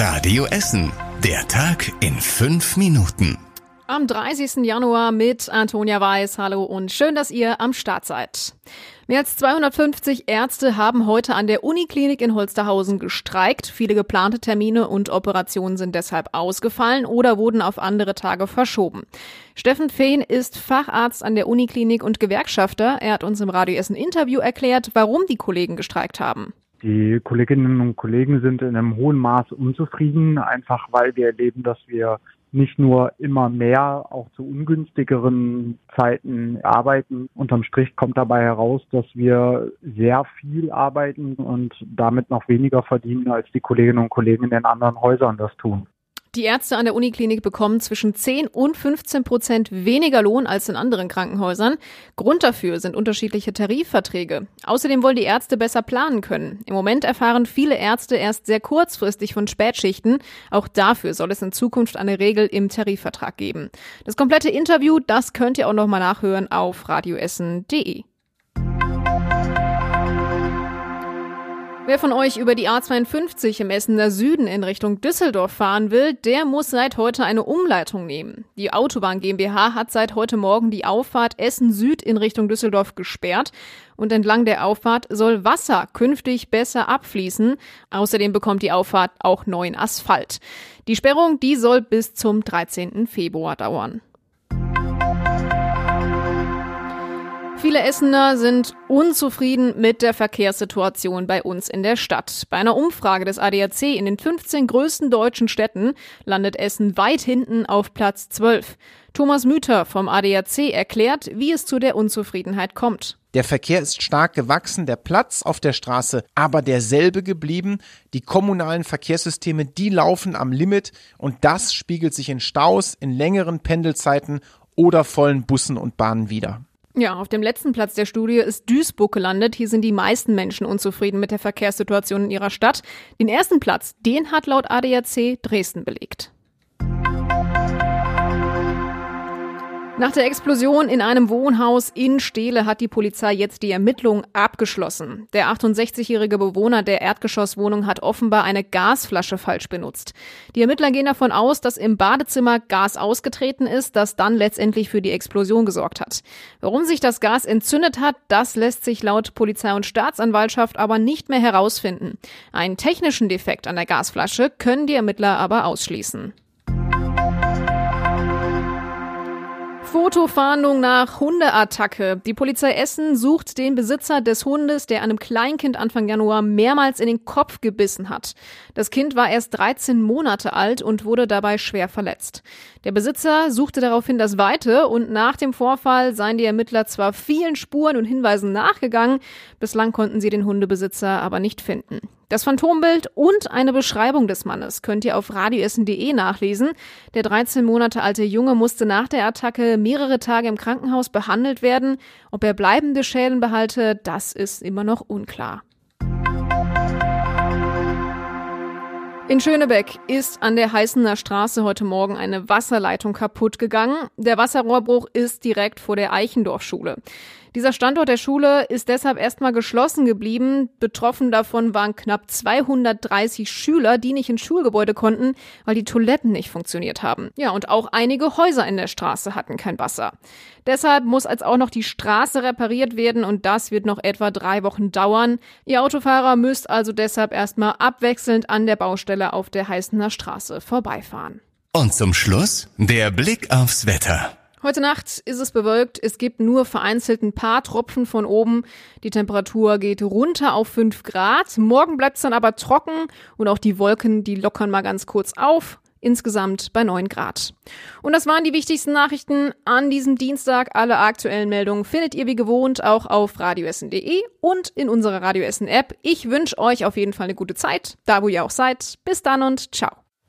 Radio Essen. Der Tag in fünf Minuten. Am 30. Januar mit Antonia Weiß. Hallo und schön, dass ihr am Start seid. Mehr als 250 Ärzte haben heute an der Uniklinik in Holsterhausen gestreikt. Viele geplante Termine und Operationen sind deshalb ausgefallen oder wurden auf andere Tage verschoben. Steffen Fehn ist Facharzt an der Uniklinik und Gewerkschafter. Er hat uns im Radio Essen Interview erklärt, warum die Kollegen gestreikt haben. Die Kolleginnen und Kollegen sind in einem hohen Maß unzufrieden, einfach weil wir erleben, dass wir nicht nur immer mehr, auch zu ungünstigeren Zeiten arbeiten. Unterm Strich kommt dabei heraus, dass wir sehr viel arbeiten und damit noch weniger verdienen, als die Kolleginnen und Kollegen in den anderen Häusern das tun. Die Ärzte an der Uniklinik bekommen zwischen 10 und 15 Prozent weniger Lohn als in anderen Krankenhäusern. Grund dafür sind unterschiedliche Tarifverträge. Außerdem wollen die Ärzte besser planen können. Im Moment erfahren viele Ärzte erst sehr kurzfristig von Spätschichten. Auch dafür soll es in Zukunft eine Regel im Tarifvertrag geben. Das komplette Interview, das könnt ihr auch nochmal nachhören auf radioessen.de. Wer von euch über die A52 im Essener Süden in Richtung Düsseldorf fahren will, der muss seit heute eine Umleitung nehmen. Die Autobahn GmbH hat seit heute Morgen die Auffahrt Essen Süd in Richtung Düsseldorf gesperrt und entlang der Auffahrt soll Wasser künftig besser abfließen. Außerdem bekommt die Auffahrt auch neuen Asphalt. Die Sperrung, die soll bis zum 13. Februar dauern. Viele Essener sind unzufrieden mit der Verkehrssituation bei uns in der Stadt. Bei einer Umfrage des ADAC in den 15 größten deutschen Städten landet Essen weit hinten auf Platz 12. Thomas Müther vom ADAC erklärt, wie es zu der Unzufriedenheit kommt. Der Verkehr ist stark gewachsen, der Platz auf der Straße aber derselbe geblieben. Die kommunalen Verkehrssysteme, die laufen am Limit und das spiegelt sich in Staus, in längeren Pendelzeiten oder vollen Bussen und Bahnen wieder. Ja, auf dem letzten Platz der Studie ist Duisburg gelandet. Hier sind die meisten Menschen unzufrieden mit der Verkehrssituation in ihrer Stadt. Den ersten Platz, den hat laut ADAC Dresden belegt. Nach der Explosion in einem Wohnhaus in Steele hat die Polizei jetzt die Ermittlung abgeschlossen. Der 68-jährige Bewohner der Erdgeschosswohnung hat offenbar eine Gasflasche falsch benutzt. Die Ermittler gehen davon aus, dass im Badezimmer Gas ausgetreten ist, das dann letztendlich für die Explosion gesorgt hat. Warum sich das Gas entzündet hat, das lässt sich laut Polizei und Staatsanwaltschaft aber nicht mehr herausfinden. Einen technischen Defekt an der Gasflasche können die Ermittler aber ausschließen. Fotofahndung nach Hundeattacke. Die Polizei Essen sucht den Besitzer des Hundes, der einem Kleinkind Anfang Januar mehrmals in den Kopf gebissen hat. Das Kind war erst 13 Monate alt und wurde dabei schwer verletzt. Der Besitzer suchte daraufhin das Weite und nach dem Vorfall seien die Ermittler zwar vielen Spuren und Hinweisen nachgegangen, bislang konnten sie den Hundebesitzer aber nicht finden. Das Phantombild und eine Beschreibung des Mannes könnt ihr auf radioessen.de nachlesen. Der 13 Monate alte Junge musste nach der Attacke mehrere Tage im Krankenhaus behandelt werden. Ob er bleibende Schäden behalte, das ist immer noch unklar. In Schönebeck ist an der Heißener Straße heute Morgen eine Wasserleitung kaputt gegangen. Der Wasserrohrbruch ist direkt vor der Eichendorfschule. Dieser Standort der Schule ist deshalb erstmal geschlossen geblieben. Betroffen davon waren knapp 230 Schüler, die nicht ins Schulgebäude konnten, weil die Toiletten nicht funktioniert haben. Ja, und auch einige Häuser in der Straße hatten kein Wasser. Deshalb muss als auch noch die Straße repariert werden und das wird noch etwa drei Wochen dauern. Ihr Autofahrer müsst also deshalb erstmal abwechselnd an der Baustelle auf der Heißener Straße vorbeifahren. Und zum Schluss der Blick aufs Wetter. Heute Nacht ist es bewölkt. Es gibt nur vereinzelt ein paar Tropfen von oben. Die Temperatur geht runter auf 5 Grad. Morgen bleibt es dann aber trocken und auch die Wolken, die lockern mal ganz kurz auf. Insgesamt bei 9 Grad. Und das waren die wichtigsten Nachrichten an diesem Dienstag. Alle aktuellen Meldungen findet ihr wie gewohnt auch auf radioessen.de und in unserer Radioessen App. Ich wünsche euch auf jeden Fall eine gute Zeit, da wo ihr auch seid. Bis dann und ciao.